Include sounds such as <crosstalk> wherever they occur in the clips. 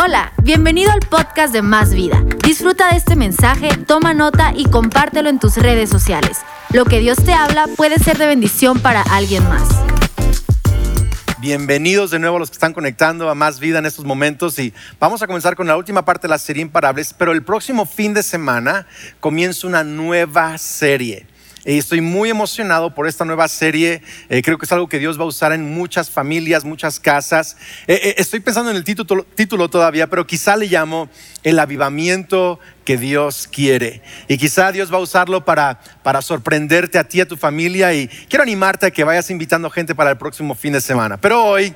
Hola, bienvenido al podcast de Más Vida. Disfruta de este mensaje, toma nota y compártelo en tus redes sociales. Lo que Dios te habla puede ser de bendición para alguien más. Bienvenidos de nuevo a los que están conectando a Más Vida en estos momentos y vamos a comenzar con la última parte de la serie Imparables, pero el próximo fin de semana comienza una nueva serie. Estoy muy emocionado por esta nueva serie. Eh, creo que es algo que Dios va a usar en muchas familias, muchas casas. Eh, eh, estoy pensando en el título, título todavía, pero quizá le llamo el avivamiento que Dios quiere. Y quizá Dios va a usarlo para, para sorprenderte a ti, a tu familia. Y quiero animarte a que vayas invitando gente para el próximo fin de semana. Pero hoy,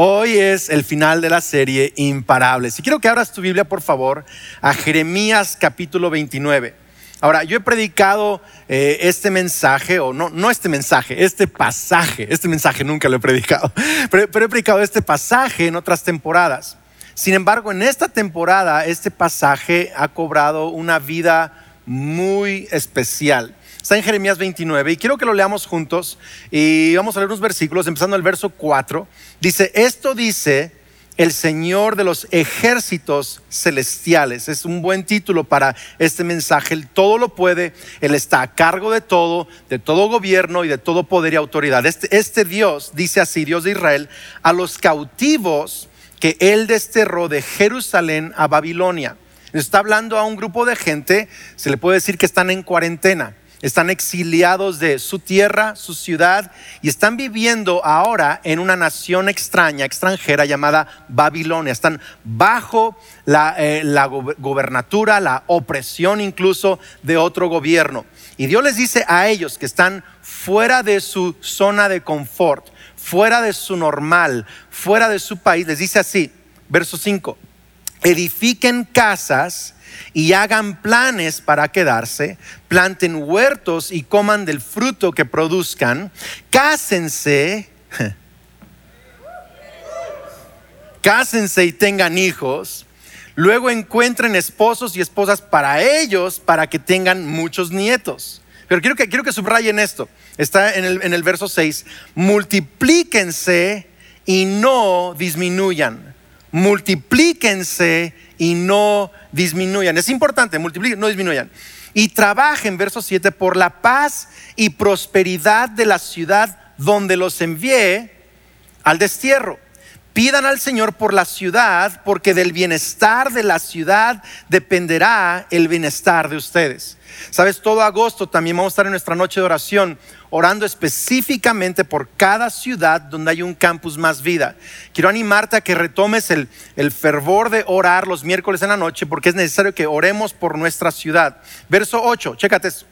Hoy es el final de la serie Imparables. Y quiero que abras tu Biblia, por favor, a Jeremías capítulo 29. Ahora, yo he predicado eh, este mensaje, o no, no este mensaje, este pasaje, este mensaje nunca lo he predicado, <laughs> pero, he predicado este pasaje en otras temporadas. Sin embargo, en esta temporada, este pasaje ha cobrado una vida muy especial. Está en Jeremías 29 y quiero que lo leamos juntos y vamos a leer unos versículos, empezando el verso 4. Dice, esto dice el Señor de los ejércitos celestiales. Es un buen título para este mensaje. Él todo lo puede, Él está a cargo de todo, de todo gobierno y de todo poder y autoridad. Este, este Dios, dice así, Dios de Israel, a los cautivos que Él desterró de Jerusalén a Babilonia. Está hablando a un grupo de gente, se le puede decir que están en cuarentena están exiliados de su tierra, su ciudad, y están viviendo ahora en una nación extraña, extranjera llamada Babilonia. Están bajo la, eh, gobernatura, la opresión incluso de otro gobierno. Y Dios les dice a ellos que están fuera de su zona de confort, fuera de su normal, fuera de su país, les dice así, verso 5, edifiquen casas y hagan planes para quedarse, planten huertos y coman del fruto que produzcan, cásense, <laughs> cásense y tengan hijos, luego encuentren esposos y esposas para ellos para que tengan muchos nietos. Pero quiero que, quiero que subrayen esto. Está en el, en el verso 6. Multiplíquense y no disminuyan. Multiplíquense y no disminuyan. Es importante, multipliquen, no disminuyan. Y trabajen, verso 7, por la paz y prosperidad de la ciudad donde los envié al destierro. Pidan al Señor por la ciudad, porque del bienestar de la ciudad dependerá el bienestar de ustedes. Sabes, todo agosto también vamos a estar en nuestra noche de oración orando específicamente por cada ciudad donde hay un campus más vida. Quiero animarte a que retomes el, fervor de orar los miércoles en la noche porque es necesario que oremos por nuestra ciudad. Verso 8, chécate esto.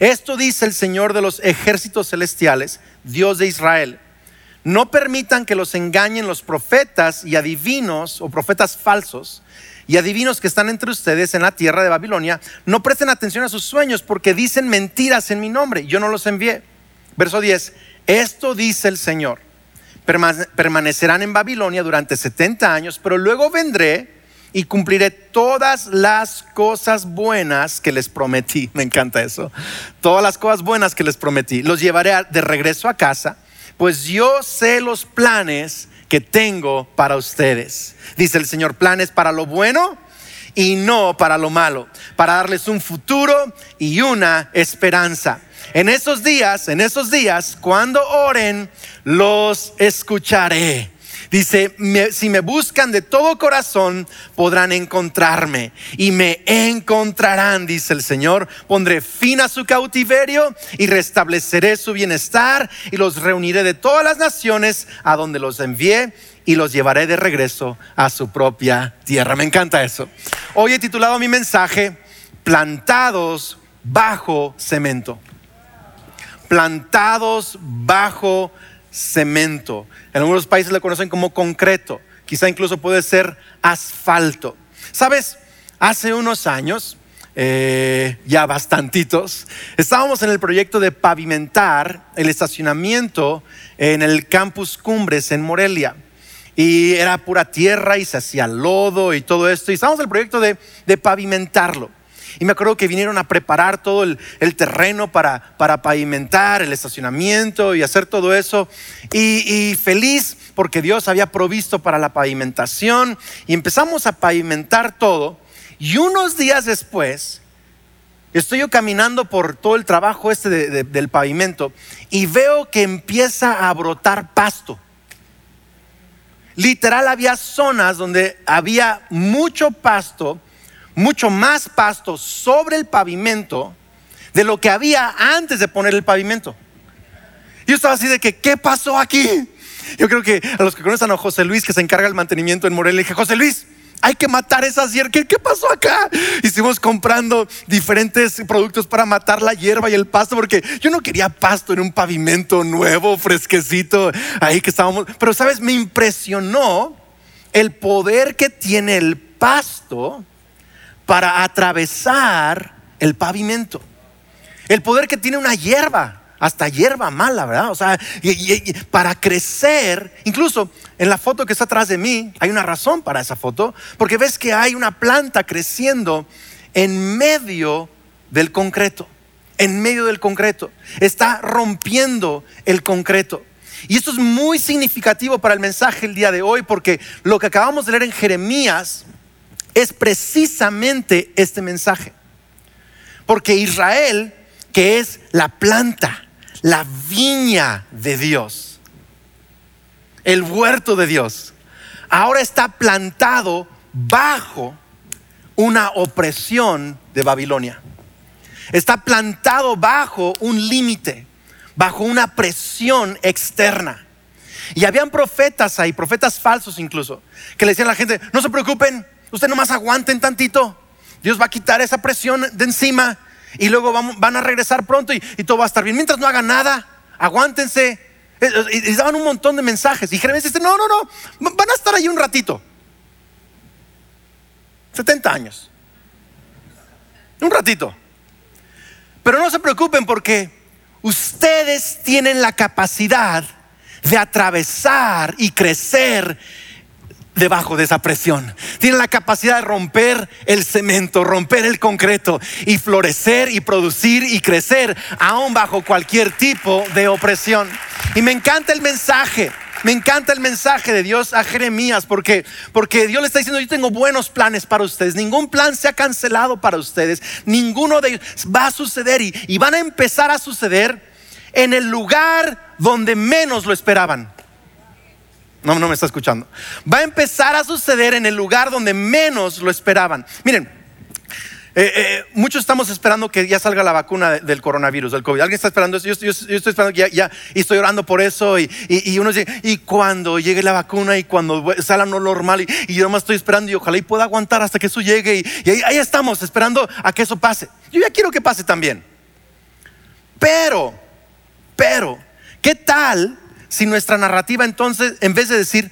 Esto dice el Señor de los ejércitos celestiales, Dios de Israel. No permitan que los engañen los profetas y adivinos o profetas falsos y adivinos que están entre ustedes en la tierra de Babilonia, no presten atención a sus sueños porque dicen mentiras en mi nombre. Yo no los envié. Verso 10. Esto dice el Señor. Permanecerán en Babilonia durante 70 años, pero luego vendré y cumpliré todas las cosas buenas que les prometí. <laughs> Me encanta eso. Todas las cosas buenas que les prometí. Los llevaré de regreso a casa, pues yo sé los planes que tengo para ustedes. Dice el Señor, planes para lo bueno y no para lo malo, para darles un futuro y una esperanza. En esos días, en esos días, cuando oren, los escucharé. Dice, si me buscan de todo corazón, podrán encontrarme y me encontrarán, dice el Señor. Pondré fin a su cautiverio y restableceré su bienestar y los reuniré de todas las naciones a donde los envié y los llevaré de regreso a su propia tierra. Me encanta eso. Hoy he titulado mi mensaje, Plantados bajo cemento. Plantados bajo cemento. En algunos países lo conocen como concreto, quizá incluso puede ser asfalto. Sabes, hace unos años, eh, ya bastantitos, estábamos en el proyecto de pavimentar el estacionamiento en el campus Cumbres en Morelia. Y era pura tierra y se hacía lodo y todo esto. Y estábamos en el proyecto de, de pavimentarlo. Y me acuerdo que vinieron a preparar todo el, terreno para, para, pavimentar el estacionamiento y hacer todo eso. Y, feliz porque Dios había provisto para la pavimentación. Y empezamos a pavimentar todo. Y unos días después, estoy yo caminando por todo el trabajo este del pavimento y veo que empieza a brotar pasto. Literal había zonas donde había mucho pasto, mucho más pasto sobre el pavimento de lo que había antes de poner el pavimento. Yo estaba así de que, ¿qué pasó aquí? Yo creo que a los que conocen a José Luis, que se encarga del mantenimiento en Morelia, dije, José Luis, hay que matar esas hierbas. ¿Qué, ¿Qué, pasó acá? Hicimos comprando diferentes productos para matar la hierba y el pasto, porque yo no quería pasto en un pavimento nuevo, fresquecito, ahí que estábamos. Pero, ¿sabes? Me impresionó el poder que tiene el pasto para atravesar el pavimento. El poder que tiene una hierba hasta hierba mala, ¿verdad? O sea, para crecer, incluso en la foto que está atrás de mí, hay una razón para esa foto, porque ves que hay una planta creciendo en medio del concreto, en medio del concreto, está rompiendo el concreto. Y esto es muy significativo para el mensaje el día de hoy, porque lo que acabamos de leer en Jeremías es precisamente este mensaje. Porque Israel, que es la planta, la viña de Dios, el huerto de Dios, ahora está plantado bajo una opresión de Babilonia. Está plantado bajo un límite, bajo una presión externa. Y habían profetas ahí, profetas falsos incluso, que le decían a la gente, no se preocupen, ustedes nomás aguanten tantito, Dios va a quitar esa presión de encima y luego van a regresar pronto y, todo va a estar bien. Mientras no hagan nada, aguántense. Eh, eh, y, daban un montón de mensajes. Y Jeremías dice, no, no, no, van a estar ahí un ratito. 70 años. Un ratito. Pero no se preocupen porque ustedes tienen la capacidad de atravesar y crecer debajo de esa presión. Tienen la capacidad de romper el cemento, romper el concreto y florecer y producir y crecer aún bajo cualquier tipo de opresión. Y me encanta el mensaje. Me encanta el mensaje de Dios a Jeremías porque, porque Dios le está diciendo, yo tengo buenos planes para ustedes. Ningún plan se ha cancelado para ustedes. Ninguno de ellos va a suceder y, y van a empezar a suceder en el lugar donde menos lo esperaban. No, no me está escuchando. Va a empezar a suceder en el lugar donde menos lo esperaban. Miren, eh, eh, muchos estamos esperando que ya salga la vacuna del coronavirus, del COVID. ¿Alguien está esperando eso? Yo, estoy esperando que ya, y estoy orando por eso. Y, uno dice, y cuando llegue la vacuna y cuando salga lo normal, y, yo nomás estoy esperando y ojalá y pueda aguantar hasta que eso llegue. Y, ahí estamos esperando a que eso pase. Yo ya quiero que pase también. Pero, pero, ¿qué tal si nuestra narrativa entonces, en vez de decir,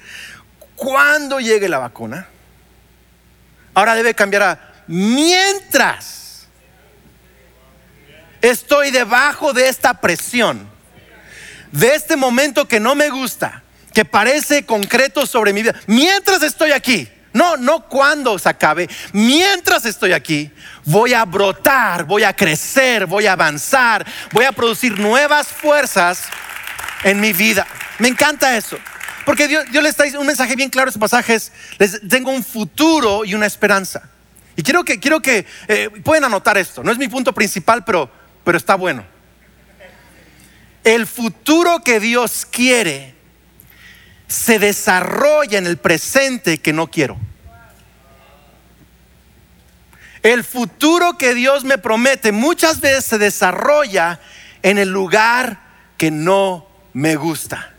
¿cuándo llegue la vacuna? Ahora debe cambiar a, mientras estoy debajo de esta presión, de este momento que no me gusta, que parece concreto sobre mi vida, mientras estoy aquí, no, no cuando se acabe, mientras estoy aquí, voy a brotar, voy a crecer, voy a avanzar, voy a producir nuevas fuerzas en mi vida. Me encanta eso. Porque Dios, le está diciendo un mensaje bien claro estos pasajes. Les tengo un futuro y una esperanza. Y quiero que, quiero que eh, pueden anotar esto. No es mi punto principal, pero, pero está bueno. El futuro que Dios quiere se desarrolla en el presente que no quiero. El futuro que Dios me promete muchas veces se desarrolla en el lugar que no me gusta.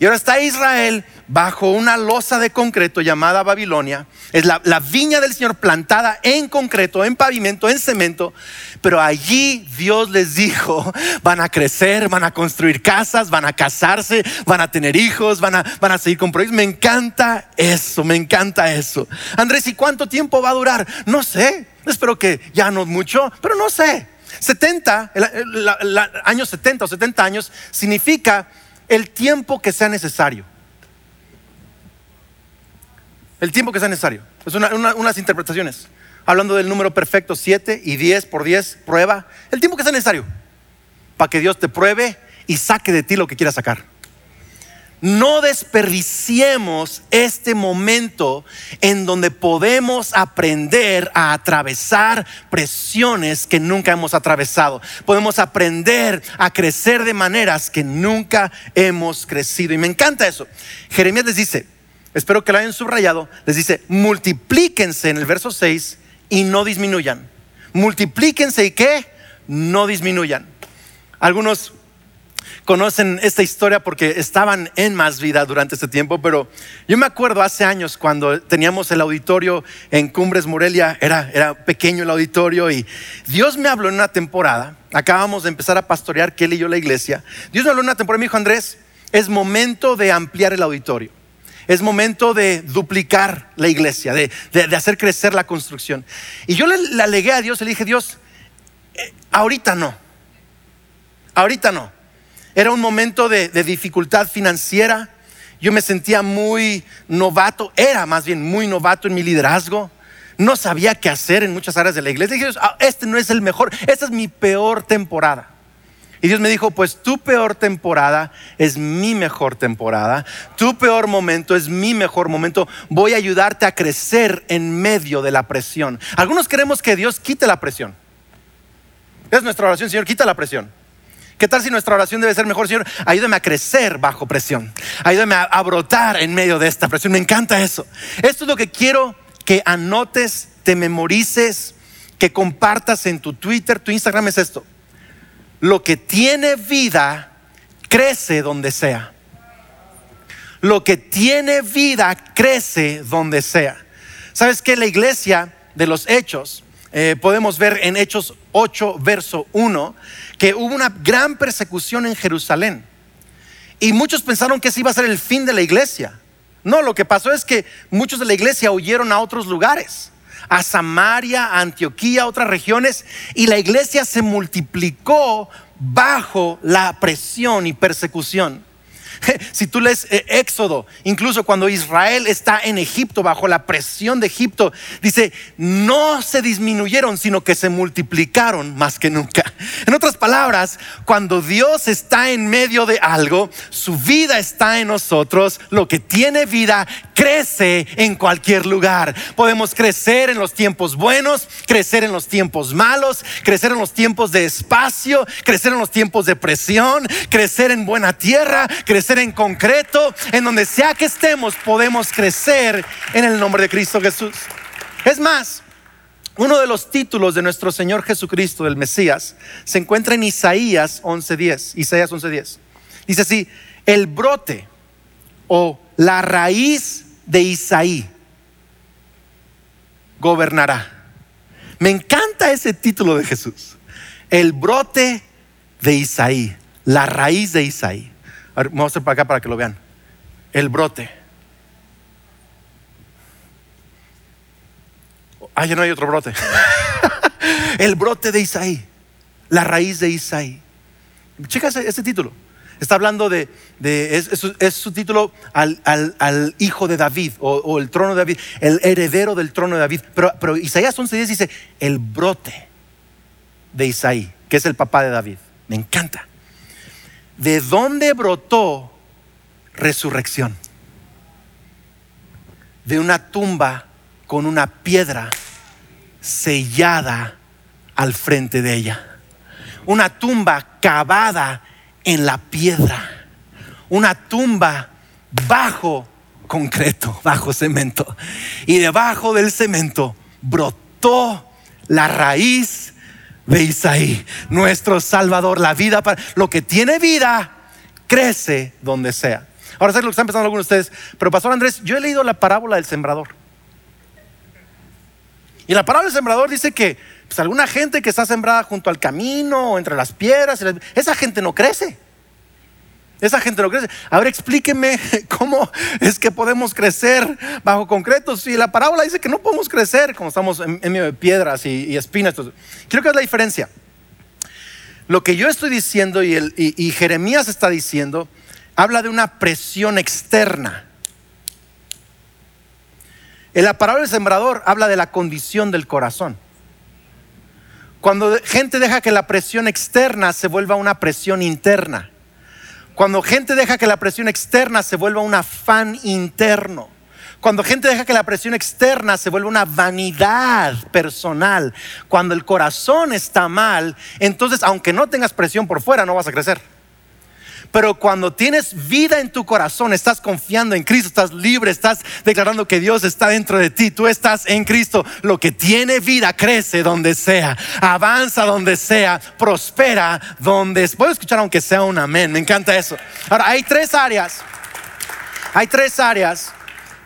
Y ahora está Israel bajo una losa de concreto llamada Babilonia. Es la, viña del Señor plantada en concreto, en pavimento, en cemento. Pero allí Dios les dijo, van a crecer, van a construir casas, van a casarse, van a tener hijos, van a, seguir con proyectos. Me encanta eso, me encanta eso. Andrés, ¿y cuánto tiempo va a durar? No sé. Espero que ya no mucho, pero no sé. 70, el, años 70 o 70 años significa el tiempo que sea necesario. El tiempo que sea necesario. Es unas interpretaciones. hablando del número perfecto, 7 y 10 por 10, prueba, el tiempo que sea necesario para que Dios te pruebe y saque de ti lo que quiera sacar. No desperdiciemos este momento en donde podemos aprender a atravesar presiones que nunca hemos atravesado. Podemos aprender a crecer de maneras que nunca hemos crecido. Y me encanta eso. Jeremías les dice, espero que lo hayan subrayado, les dice, multiplíquense en el verso 6 y no disminuyan. Multiplíquense y qué? No disminuyan. Algunos conocen esta historia porque estaban en más vida durante este tiempo, pero yo me acuerdo hace años cuando teníamos el auditorio en Cumbres Morelia, era, era pequeño el auditorio y Dios me habló en una temporada, acabamos de empezar a pastorear Kelly y yo la iglesia, Dios me habló en una temporada y me dijo, Andrés, es momento de ampliar el auditorio. Es momento de duplicar la iglesia, de, hacer crecer la construcción. Y yo le, alegué a Dios, le dije, Dios, eh, ahorita no, ahorita no era un momento de, dificultad financiera. Yo me sentía muy novato, era más bien muy novato en mi liderazgo. No sabía qué hacer en muchas áreas de la iglesia. dije, ah, este no es el mejor, esta es mi peor temporada. Y Dios me dijo, pues tu peor temporada es mi mejor temporada, tu peor momento es mi mejor momento, voy a ayudarte a crecer en medio de la presión. Algunos queremos que Dios quite la presión. Es nuestra oración, Señor, quita la presión. ¿Qué tal si nuestra oración debe ser mejor, Señor? Ayúdame a crecer bajo presión. Ayúdame a, brotar en medio de esta presión. Me encanta eso. Esto es lo que quiero que anotes, te memorices, que compartas en tu Twitter, tu Instagram es esto. Lo que tiene vida crece donde sea. Lo que tiene vida crece donde sea. ¿Sabes que La iglesia de los hechos, eh, podemos ver en Hechos 8, verso 1, que hubo una gran persecución en Jerusalén. Y muchos pensaron que ese iba a ser el fin de la iglesia. No, lo que pasó es que muchos de la iglesia huyeron a otros lugares, a Samaria, a Antioquía, a otras regiones, y la iglesia se multiplicó bajo la presión y persecución. Si tú lees eh, Éxodo, incluso cuando Israel está en Egipto, bajo la presión de Egipto, dice, no se disminuyeron, sino que se multiplicaron más que nunca. En otras palabras, cuando Dios está en medio de algo, su vida está en nosotros, lo que tiene vida crece en cualquier lugar. Podemos crecer en los tiempos buenos, crecer en los tiempos malos, crecer en los tiempos de espacio, crecer en los tiempos de presión, crecer en buena tierra, crecer en concreto, en donde sea que estemos, podemos crecer en el nombre de Cristo Jesús. Es más, uno de los títulos de nuestro Señor Jesucristo, del Mesías, se encuentra en Isaías 11:10. Isaías 11:10. Dice así, el brote o la raíz de Isaí gobernará. Me encanta ese título de Jesús. El brote de Isaí, la raíz de Isaí. Vamos a hacer para acá para que lo vean. El brote. Ah, ya no hay otro brote. <laughs> el brote de Isaí, la raíz de Isaí. Checa ese título. Está hablando de, es, su título al, hijo de David o, el trono de David, el heredero del trono de David. Pero, pero Isaías 11.10 dice, el brote de Isaí, que es el papá de David. Me encanta. ¿De dónde brotó resurrección? De una tumba con una piedra sellada al frente de ella. Una tumba cavada en la piedra, una tumba bajo concreto, <laughs> bajo cemento. Y debajo del cemento brotó la raíz de Isaí, nuestro Salvador, la vida para lo que tiene vida crece donde sea. Ahora sé lo que están pensando algunos de ustedes, pero Pastor Andrés, yo he leído la parábola del sembrador. Y la parábola del sembrador dice que pues alguna gente que está sembrada junto al camino o entre las piedras, esa gente no crece. Esa gente no crece. Ahora explíqueme <laughs> cómo es que podemos crecer bajo concreto. Si la parábola dice que no podemos crecer como estamos en, de piedras y, espinas. Creo que es la diferencia. Lo que yo estoy diciendo y, y Jeremías está diciendo, habla de una presión externa. En la parábola del sembrador habla de la condición del corazón. Cuando gente deja que la presión externa se vuelva una presión interna. Cuando gente deja que la presión externa se vuelva un afán interno. Cuando gente deja que la presión externa se vuelva una vanidad personal. Cuando el corazón está mal, entonces aunque no tengas presión por fuera, no vas a crecer. Pero cuando tienes vida en tu corazón, estás confiando en Cristo, estás libre, estás declarando que Dios está dentro de ti, tú estás en Cristo. Lo que tiene vida crece donde sea, avanza donde sea, prospera donde sea. Puedo escuchar aunque sea un amén, me encanta eso. Ahora, hay tres áreas, hay tres áreas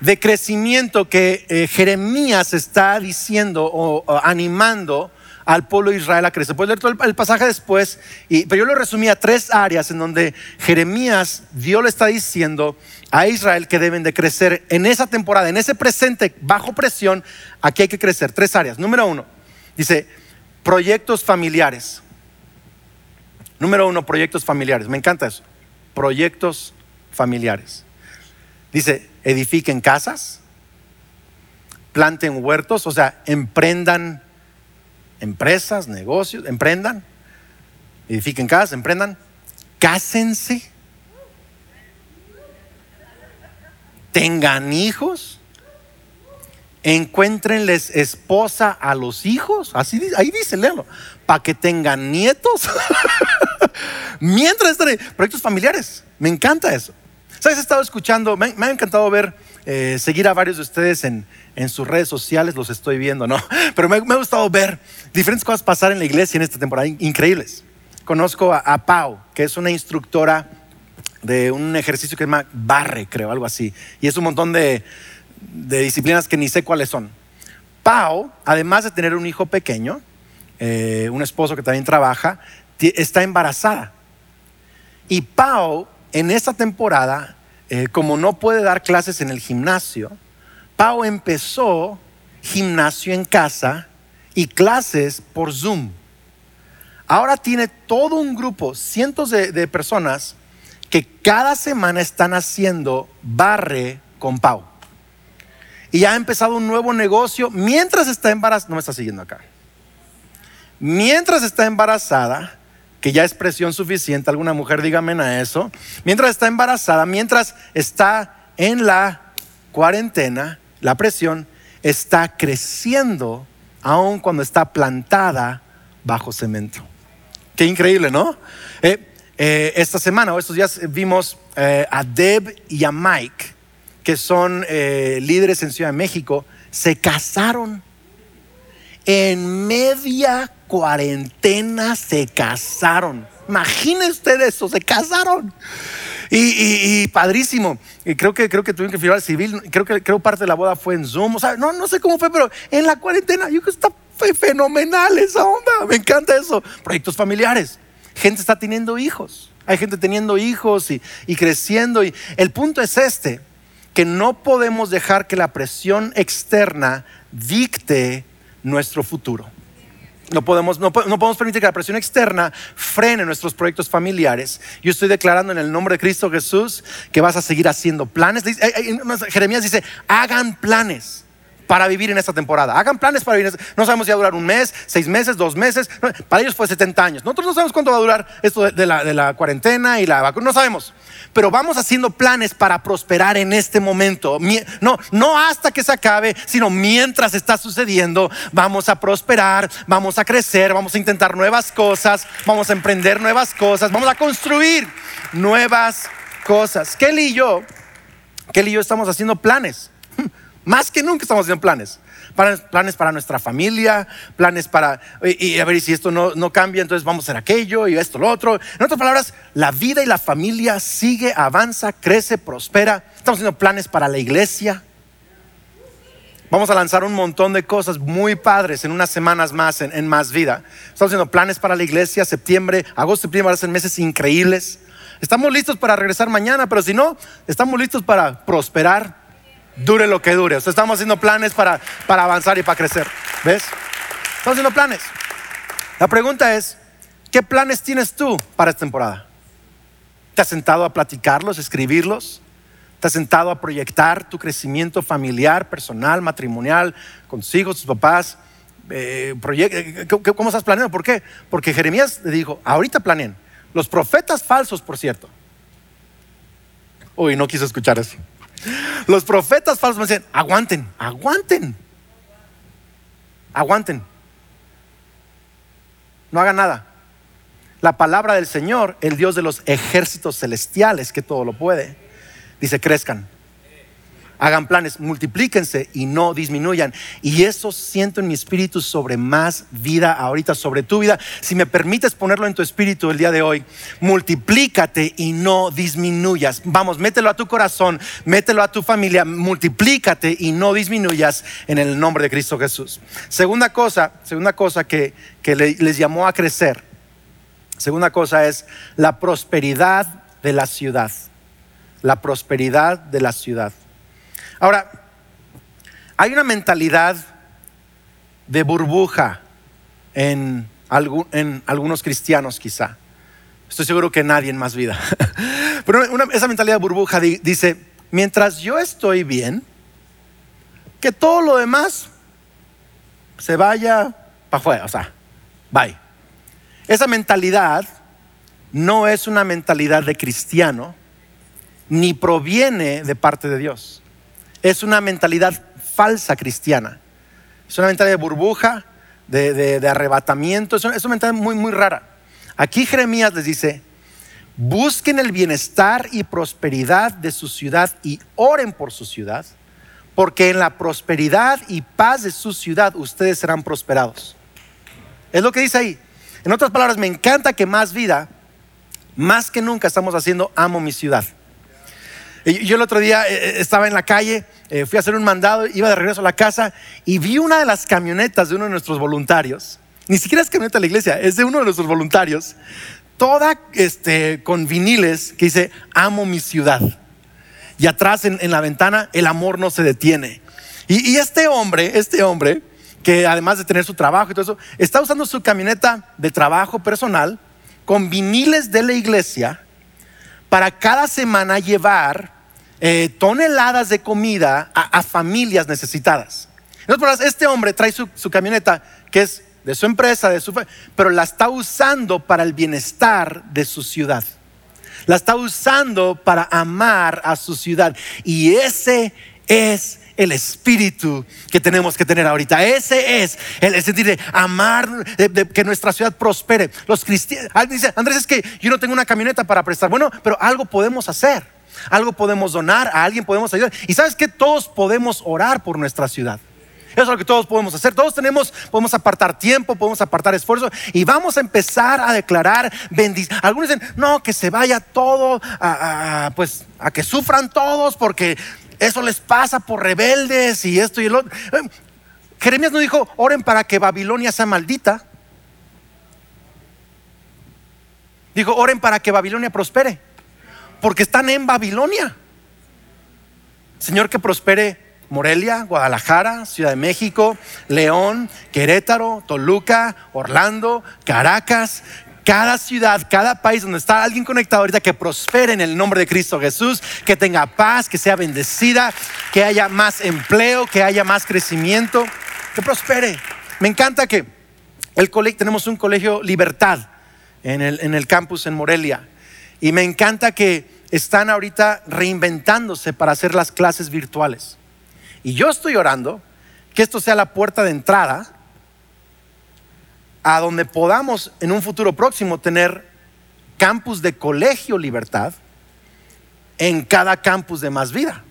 de crecimiento que eh, Jeremías está diciendo o animando al pueblo de Israel a crecer. Puedes leer todo el, pasaje después, pero yo lo resumí a tres áreas en donde Jeremías, Dios le está diciendo a Israel que deben de crecer en esa temporada, en ese presente, bajo presión, aquí hay que crecer. Tres áreas. Número uno, dice, proyectos familiares. Número uno, proyectos familiares. Me encanta eso. Proyectos familiares. Dice, edifiquen casas, planten huertos, o sea, emprendan empresas, negocios, emprendan, edifiquen casas, emprendan, cásense, tengan hijos, encuéntrenles esposa a los hijos, así ahí dice, léelo, para que tengan nietos, <laughs> mientras están proyectos familiares, me encanta eso. ¿Sabes? He estado escuchando, me, ha encantado ver, eh, seguir a varios de ustedes en, en sus redes sociales, los estoy viendo, ¿no? <laughs> Pero me, ha gustado ver diferentes cosas pasar en la iglesia en esta temporada, increíbles. Conozco a, Pau, que es una instructora de un ejercicio que se llama barre, creo, algo así. Y es un montón de, disciplinas que ni sé cuáles son. Pau, además de tener un hijo pequeño, eh, un esposo que también trabaja, está embarazada. Y Pau, en esta temporada, eh, como no puede dar clases en el gimnasio, Pau empezó gimnasio en casa y clases por Zoom. Ahora tiene todo un grupo, cientos de, personas que cada semana están haciendo barre con Pau. Y ha empezado un nuevo negocio mientras está embarazada. No me está siguiendo acá. Mientras está embarazada, que ya es presión suficiente, alguna mujer dígame a eso. Mientras está embarazada, mientras está en la cuarentena, la presión está creciendo aun cuando está plantada bajo cemento. Qué increíble, ¿no? Eh, eh, esta semana o estos días vimos eh, a Deb y a Mike, que son líderes en Ciudad de México, se casaron. En media cuarentena se casaron. Imagínense ustedes eso, se casaron. Y, padrísimo. Creo que, creo que tuvieron que firmar civil. Creo que creo parte de la boda fue en Zoom. No, no sé cómo fue, pero en la cuarentena, yo creo que está fenomenal esa onda. Me encanta eso. Proyectos familiares. Gente está teniendo hijos. Hay gente teniendo hijos y, y creciendo. Y el punto es este, que no podemos dejar que la presión externa dicte nuestro futuro. No podemos, no, podemos permitir que la presión externa frene nuestros proyectos familiares. Yo estoy declarando en el nombre de Cristo Jesús que vas a seguir haciendo planes. Jeremías dice, hagan planes para vivir en esta temporada. Hagan planes para vivir. No sabemos si va a durar un mes, seis meses, dos meses. Para ellos fue 70 años. Nosotros no sabemos cuánto va a durar esto de, la, de la, cuarentena y la vacuna. No sabemos. Pero vamos haciendo planes para prosperar en este momento. No, no hasta que se acabe, sino mientras está sucediendo. Vamos a prosperar, vamos a crecer, vamos a intentar nuevas cosas, vamos a emprender nuevas cosas, vamos a construir nuevas cosas. Kelly y yo, Kelly y yo estamos haciendo planes más que nunca estamos haciendo planes. Planes para nuestra familia, planes para, y, a ver, si esto no, no, cambia, entonces vamos a hacer aquello y esto, lo otro. En otras palabras, la vida y la familia sigue, avanza, crece, prospera. Estamos haciendo planes para la iglesia. Vamos a lanzar un montón de cosas muy padres en unas semanas más en, Más Vida. Estamos haciendo planes para la iglesia, septiembre, agosto, septiembre van a ser meses increíbles. Estamos listos para regresar mañana, pero si no, estamos listos para prosperar, dure lo que dure. estamos haciendo planes para, para avanzar y para crecer. ¿Ves? Estamos haciendo planes. La pregunta es, ¿qué planes tienes tú para esta temporada? ¿Te has sentado a platicarlos, escribirlos? ¿Te has sentado a proyectar tu crecimiento familiar, personal, matrimonial, con tus hijos, tus papás? Eh, eh, ¿Cómo estás planeando? ¿Por qué? Porque Jeremías le dijo, ahorita planeen. Los profetas falsos, por cierto. Uy, no quiso escuchar eso. Los profetas falsos me dicen, aguanten, aguanten. Aguanten. No hagan nada. La palabra del Señor, el Dios de los ejércitos celestiales, que todo lo puede, dice, crezcan hagan planes, multiplíquense y no disminuyan. Y eso siento en mi espíritu sobre más vida ahorita, sobre tu vida. Si me permites ponerlo en tu espíritu el día de hoy, multiplícate y no disminuyas. Vamos, mételo a tu corazón, mételo a tu familia, multiplícate y no disminuyas en el nombre de Cristo Jesús. Segunda cosa, segunda cosa que, que les llamó a crecer. Segunda cosa es la prosperidad de la ciudad. La prosperidad de la ciudad. Ahora, hay una mentalidad de burbuja en, algunos cristianos quizá. Estoy seguro que nadie en más vida. <laughs> Pero esa mentalidad de burbuja dice, mientras yo estoy bien, que todo lo demás se vaya para afuera, o sea, bye. Esa mentalidad no es una mentalidad de cristiano, ni proviene de parte de Dios es una mentalidad falsa cristiana. Es una mentalidad de burbuja, de, arrebatamiento. Es una, mentalidad muy, muy rara. Aquí Jeremías les dice, busquen el bienestar y prosperidad de su ciudad y oren por su ciudad, porque en la prosperidad y paz de su ciudad ustedes serán prosperados. Es lo que dice ahí. En otras palabras, me encanta que más vida, más que nunca estamos haciendo amo mi ciudad. Yo el otro día eh, eh, estaba en la calle, eh, fui a hacer un mandado, iba de regreso a la casa y vi una de las camionetas de uno de nuestros voluntarios. Ni siquiera es camioneta de la iglesia, es de uno de nuestros voluntarios. Toda este, con viniles que dice, amo mi ciudad. Y atrás en, la ventana, el amor no se detiene. Y, y este hombre, este hombre, que además de tener su trabajo y todo eso, está usando su camioneta de trabajo personal con viniles de la iglesia para cada semana llevar eh, toneladas de comida a, familias necesitadas. este hombre trae su, camioneta que es de su empresa, de su, pero la está usando para el bienestar de su ciudad. La está usando para amar a su ciudad. Y ese es el espíritu que tenemos que tener ahorita. Ese es el, sentir de amar, de, que nuestra ciudad prospere. Los cristianos, alguien dice, Andrés, es que yo no tengo una camioneta para prestar. Bueno, pero algo podemos hacer algo podemos donar, a alguien podemos ayudar. Y sabes que todos podemos orar por nuestra ciudad. Eso es lo que todos podemos hacer. Todos tenemos, podemos apartar tiempo, podemos apartar esfuerzo y vamos a empezar a declarar bendición. Algunos dicen, no, que se vaya todo, a, pues a que sufran todos porque eso les pasa por rebeldes y esto y el otro. Jeremías no dijo, oren para que Babilonia sea maldita. Dijo, oren para que Babilonia prospere porque están en Babilonia. Señor, que prospere Morelia, Guadalajara, Ciudad de México, León, Querétaro, Toluca, Orlando, Caracas, cada ciudad, cada país donde está alguien conectado ahorita, que prospere en el nombre de Cristo Jesús, que tenga paz, que sea bendecida, que haya más empleo, que haya más crecimiento, que prospere. Me encanta que el tenemos un colegio Libertad en el, en el campus en Morelia. Y me encanta que están ahorita reinventándose para hacer las clases virtuales. Y yo estoy orando que esto sea la puerta de entrada a donde podamos en un futuro próximo tener campus de colegio libertad en cada campus de más vida.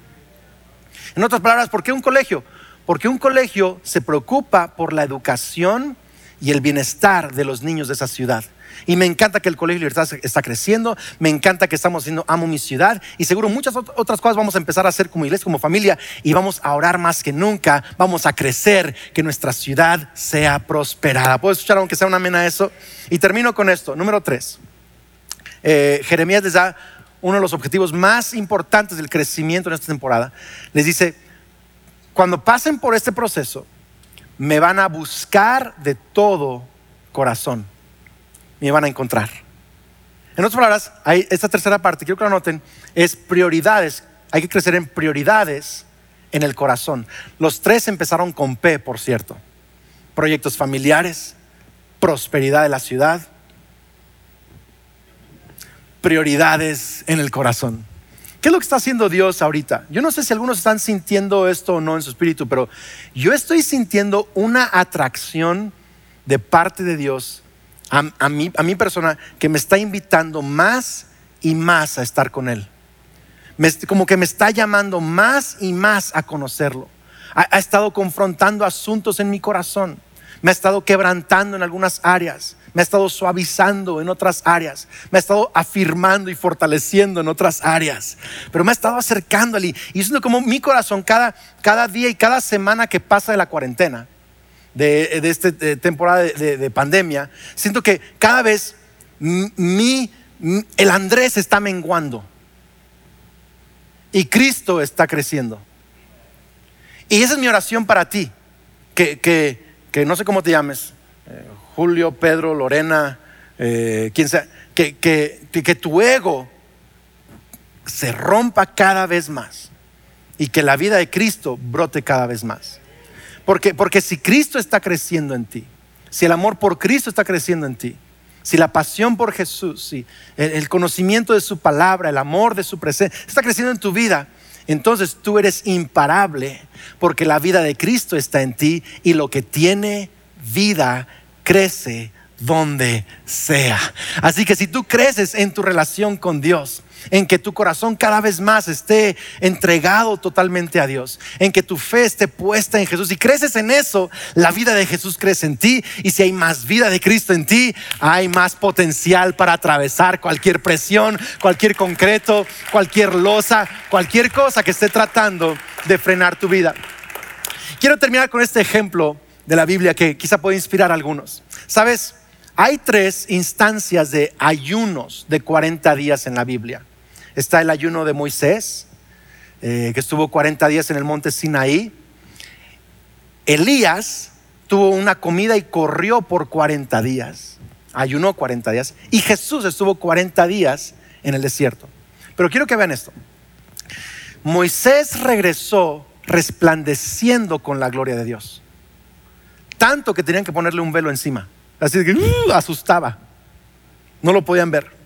En otras palabras, ¿por qué un colegio? Porque un colegio se preocupa por la educación y el bienestar de los niños de esa ciudad. Y me encanta que el Colegio Libertad está creciendo, me encanta que estamos haciendo Amo mi ciudad y seguro muchas otras cosas vamos a empezar a hacer como iglesia, como familia y vamos a orar más que nunca, vamos a crecer, que nuestra ciudad sea prosperada. ¿Puedo escuchar aunque sea una amén a eso? Y termino con esto, número tres. Eh, Jeremías les da uno de los objetivos más importantes del crecimiento en esta temporada. Les dice, cuando pasen por este proceso, me van a buscar de todo corazón me van a encontrar. En otras palabras, hay esta tercera parte, quiero que lo noten, es prioridades hay que crecer en prioridades en el corazón. Los tres empezaron con P, por cierto. Proyectos familiares, prosperidad de la ciudad, prioridades en el corazón. ¿Qué es lo que está haciendo Dios ahorita? Yo no sé si algunos están sintiendo esto o no en su espíritu, pero yo estoy sintiendo una atracción de parte de Dios a, a, mí, a mi persona que me está invitando más y más a estar con Él. como que me está llamando más y más a conocerlo. ha estado confrontando asuntos en mi corazón me ha estado quebrantando en algunas áreas, me ha estado suavizando en otras áreas, me ha estado afirmando y fortaleciendo en otras áreas, pero me ha estado acercando y, y es como mi corazón cada, cada día y cada semana que pasa de la cuarentena, de, esta temporada de, pandemia, siento que cada vez mi, el Andrés está menguando y Cristo está creciendo. Y esa es mi oración para ti, que, que que no sé cómo te llames, eh, Julio, Pedro, Lorena, eh, quien sea, que, que, tu ego se rompa cada vez más y que la vida de Cristo brote cada vez más. Porque, porque si Cristo está creciendo en ti, si el amor por Cristo está creciendo en ti, si la pasión por Jesús, si el, conocimiento de su palabra, el amor de su presencia está creciendo en tu vida, entonces tú eres imparable porque la vida de Cristo está en ti y lo que tiene vida crece donde sea. Así que si tú creces en tu relación con Dios, en que tu corazón cada vez más esté entregado totalmente a Dios, en que tu fe esté puesta en Jesús y creces en eso, la vida de Jesús crece en ti y si hay más vida de Cristo en ti, hay más potencial para atravesar cualquier presión, cualquier concreto, cualquier losa, cualquier cosa que esté tratando de frenar tu vida. Quiero terminar con este ejemplo de la Biblia que quizá puede inspirar a algunos. ¿Sabes? Hay tres instancias de ayunos de 40 días en la Biblia. Está el ayuno de Moisés, eh, que estuvo 40 días en el monte Sinaí. Elías tuvo una comida y corrió por 40 días. Ayunó 40 días. Y Jesús estuvo 40 días en el desierto. Pero quiero que vean esto. Moisés regresó resplandeciendo con la gloria de Dios. Tanto que tenían que ponerle un velo encima. Así que uh, asustaba. No lo podían ver.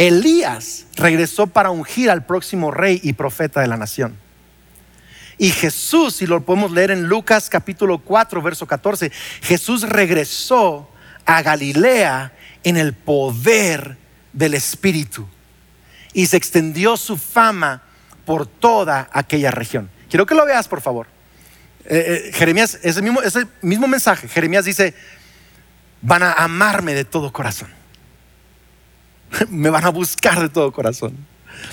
Elías regresó para ungir al próximo rey y profeta de la nación. Y Jesús, si lo podemos leer en Lucas capítulo 4, verso 14, Jesús regresó a Galilea en el poder del Espíritu y se extendió su fama por toda aquella región. Quiero que lo veas, por favor. Eh, eh, Jeremías, ese mismo, ese mismo mensaje, Jeremías dice, van a amarme de todo corazón. <laughs> Me van a buscar de todo corazón.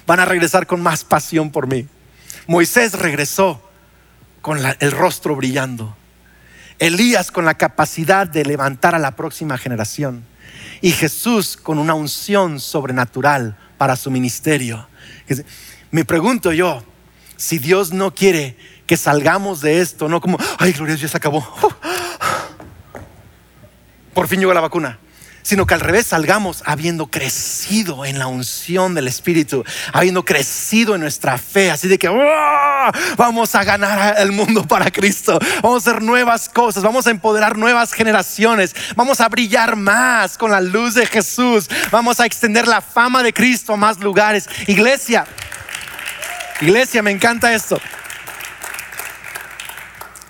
Van a regresar con más pasión por mí. Moisés regresó con el rostro brillando. Elías con la capacidad de levantar a la próxima generación. Y Jesús con una unción sobrenatural para su ministerio. Me pregunto yo, si Dios no quiere que salgamos de esto, no como, ay, gloria ya se acabó <laughs> por fin llegó la vacuna sino que al revés salgamos habiendo crecido en la unción del Espíritu, habiendo crecido en nuestra fe, así de que vamos a ganar el mundo para Cristo, vamos a hacer nuevas cosas, vamos a empoderar nuevas generaciones, vamos a brillar más con la luz de Jesús, vamos a extender la fama de Cristo a más lugares. Iglesia, iglesia, me encanta esto.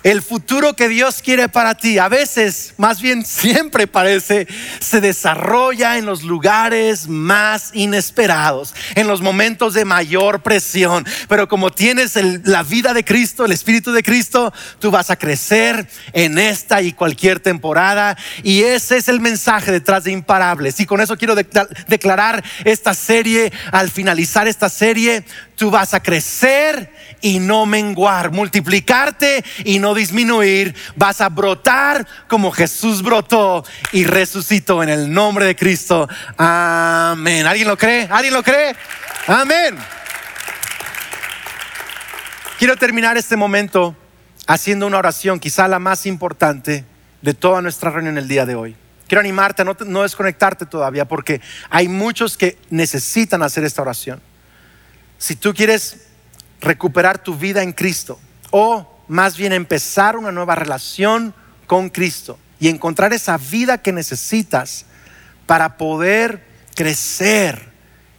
El futuro que Dios quiere para ti, a veces, más bien <laughs> siempre parece, se desarrolla en los lugares más inesperados, en los momentos de mayor presión. Pero como tienes la vida de Cristo, el Espíritu de Cristo, tú vas a crecer en esta y cualquier temporada. Y ese es el mensaje detrás de Imparables. Y con eso quiero declarar esta serie, al finalizar esta serie, tú vas a crecer y no menguar, multiplicarte y no disminuir, vas a brotar como Jesús brotó y resucitó en el nombre de Cristo. Amén. ¿Alguien lo cree? ¿Alguien lo cree? Amén. Quiero terminar este momento haciendo una oración, quizá la más importante de toda nuestra reunión el día de hoy. Quiero animarte a no, no desconectarte todavía porque hay muchos que necesitan hacer esta oración. Si tú quieres recuperar tu vida en Cristo o más bien empezar una nueva relación con Cristo y encontrar esa vida que necesitas para poder crecer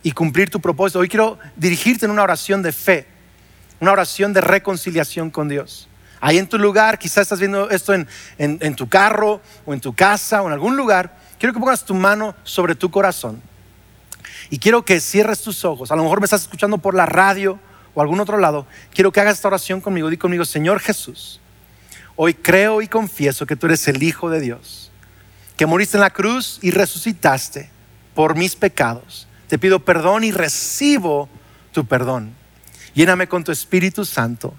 y cumplir tu propósito. Hoy quiero dirigirte en una oración de fe, una oración de reconciliación con Dios. Ahí en tu lugar, quizás estás viendo esto en, en tu carro o en tu casa o en algún lugar, quiero que pongas tu mano sobre tu corazón y quiero que cierres tus ojos. A lo mejor me estás escuchando por la radio o algún otro lado. Quiero que hagas esta oración conmigo. Di conmigo, Señor Jesús, hoy creo y confieso que tú eres el Hijo de Dios, que moriste en la cruz y resucitaste por mis pecados. Te pido perdón y recibo tu perdón. Lléname con tu Espíritu Santo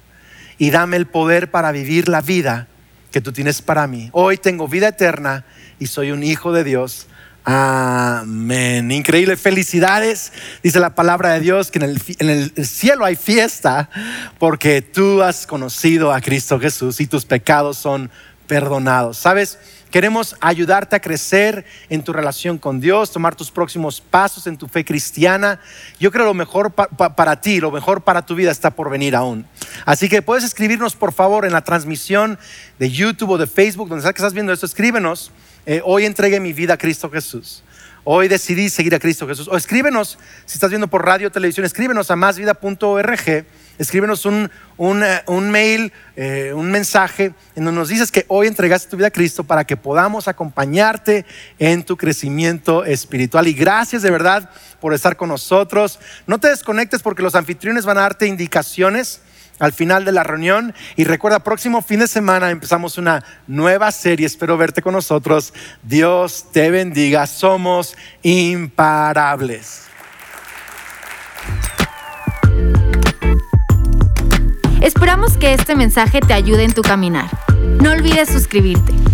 y dame el poder para vivir la vida que tú tienes para mí. Hoy tengo vida eterna y soy un hijo de Dios. Amén. Increíble. Felicidades. Dice la palabra de Dios que en el, cielo hay fiesta porque tú has conocido a Cristo Jesús y tus pecados son perdonados. ¿Sabes? Queremos ayudarte a crecer en tu relación con Dios, tomar tus próximos pasos en tu fe cristiana. Yo creo lo mejor para ti, lo mejor para tu vida está por venir aún. Así que puedes escribirnos por favor en la transmisión de YouTube o de Facebook, donde sea que estás viendo esto, escríbenos eh, hoy entregué mi vida a Cristo Jesús. Hoy decidí seguir a Cristo Jesús. O escríbenos, si estás viendo por radio o televisión, escríbenos a másvida.org, escríbenos un, un, eh, mail, eh, un mensaje en donde nos dices que hoy entregaste tu vida a Cristo para que podamos acompañarte en tu crecimiento espiritual. Y gracias de verdad por estar con nosotros. No te desconectes porque los anfitriones van a darte indicaciones al final de la reunión. Y recuerda, próximo fin de semana empezamos una nueva serie. Espero verte con nosotros. Dios te bendiga. Somos imparables. Esperamos que este mensaje te ayude en tu caminar. No olvides suscribirte.